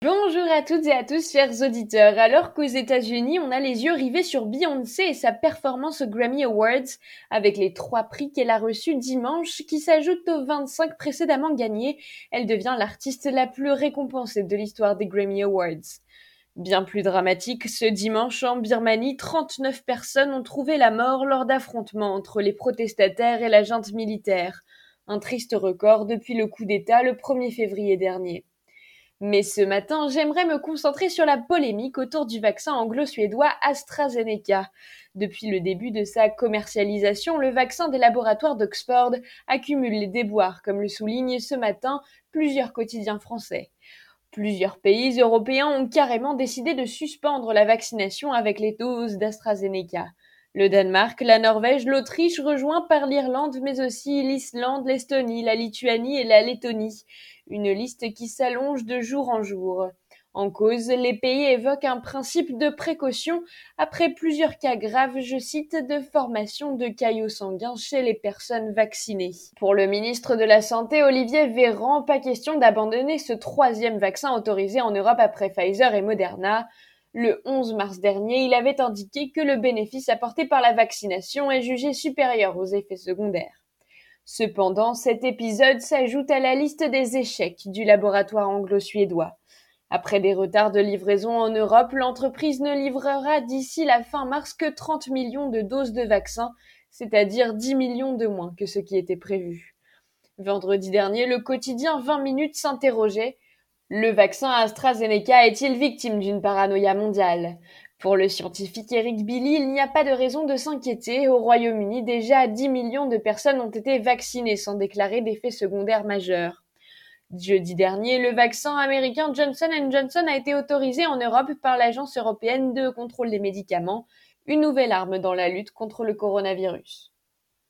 Bonjour à toutes et à tous, chers auditeurs. Alors qu'aux États-Unis, on a les yeux rivés sur Beyoncé et sa performance aux Grammy Awards, avec les trois prix qu'elle a reçus dimanche, qui s'ajoutent aux 25 précédemment gagnés, elle devient l'artiste la plus récompensée de l'histoire des Grammy Awards. Bien plus dramatique, ce dimanche en Birmanie, 39 personnes ont trouvé la mort lors d'affrontements entre les protestataires et la junte militaire. Un triste record depuis le coup d'État le 1er février dernier. Mais ce matin, j'aimerais me concentrer sur la polémique autour du vaccin anglo-suédois AstraZeneca. Depuis le début de sa commercialisation, le vaccin des laboratoires d'Oxford accumule les déboires, comme le soulignent ce matin plusieurs quotidiens français. Plusieurs pays européens ont carrément décidé de suspendre la vaccination avec les doses d'AstraZeneca. Le Danemark, la Norvège, l'Autriche, rejoint par l'Irlande, mais aussi l'Islande, l'Estonie, la Lituanie et la Lettonie. Une liste qui s'allonge de jour en jour. En cause, les pays évoquent un principe de précaution après plusieurs cas graves, je cite, de formation de caillots sanguins chez les personnes vaccinées. Pour le ministre de la Santé, Olivier Véran, pas question d'abandonner ce troisième vaccin autorisé en Europe après Pfizer et Moderna. Le 11 mars dernier, il avait indiqué que le bénéfice apporté par la vaccination est jugé supérieur aux effets secondaires. Cependant, cet épisode s'ajoute à la liste des échecs du laboratoire anglo-suédois. Après des retards de livraison en Europe, l'entreprise ne livrera d'ici la fin mars que 30 millions de doses de vaccins, c'est-à-dire 10 millions de moins que ce qui était prévu. Vendredi dernier, le quotidien 20 minutes s'interrogeait le vaccin AstraZeneca est-il victime d'une paranoïa mondiale? Pour le scientifique Eric Billy, il n'y a pas de raison de s'inquiéter. Au Royaume-Uni, déjà 10 millions de personnes ont été vaccinées sans déclarer d'effets secondaires majeurs. Jeudi dernier, le vaccin américain Johnson Johnson a été autorisé en Europe par l'Agence européenne de contrôle des médicaments, une nouvelle arme dans la lutte contre le coronavirus.